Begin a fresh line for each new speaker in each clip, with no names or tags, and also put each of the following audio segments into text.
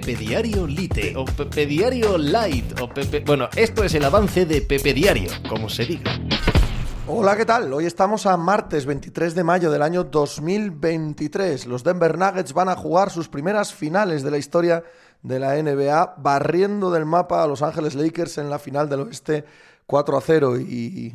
Pepe Diario Lite o Pepe Diario Light o Pepe... Bueno, esto es el avance de Pepe Diario, como se diga.
Hola, ¿qué tal? Hoy estamos a martes 23 de mayo del año 2023. Los Denver Nuggets van a jugar sus primeras finales de la historia de la NBA, barriendo del mapa a Los Ángeles Lakers en la final del oeste 4 a 0 y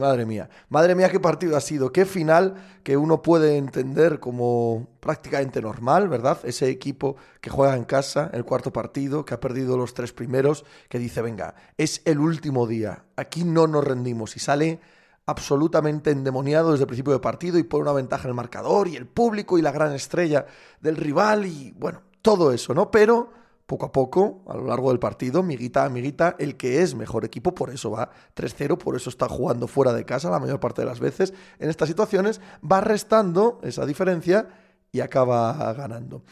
madre mía, madre mía, qué partido ha sido, qué final que uno puede entender como prácticamente normal, ¿verdad? Ese equipo que juega en casa, el cuarto partido, que ha perdido los tres primeros, que dice, venga, es el último día, aquí no nos rendimos y sale absolutamente endemoniado desde el principio de partido y pone una ventaja en el marcador y el público y la gran estrella del rival y bueno, todo eso, ¿no? Pero poco a poco, a lo largo del partido, miguita a miguita, el que es mejor equipo, por eso va 3-0, por eso está jugando fuera de casa la mayor parte de las veces en estas situaciones, va restando esa diferencia y acaba ganando.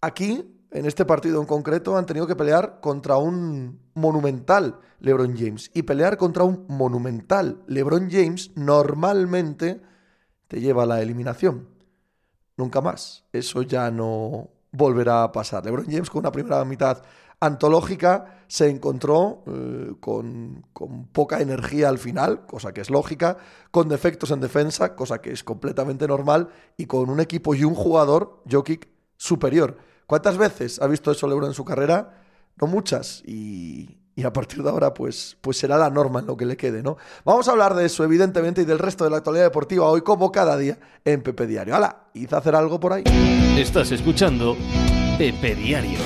Aquí, en este partido en concreto, han tenido que pelear contra un monumental LeBron James. Y pelear contra un monumental LeBron James normalmente te lleva a la eliminación. Nunca más. Eso ya no, volverá a pasar. LeBron James con una primera mitad antológica se encontró eh, con, con, poca energía al final, cosa que es lógica, con defectos en defensa, cosa que es completamente normal, y con un equipo y un jugador, Jokic, superior. ¿Cuántas veces ha visto eso LeBron en su carrera? No muchas. Y, y a partir de ahora pues, pues será la norma en lo que le quede, ¿no? Vamos a hablar de eso, evidentemente, y del resto de la actualidad deportiva hoy, como cada día, en Pepe Diario. ¡Hala! Hice hacer algo por ahí.
Estás escuchando Pepe Diario.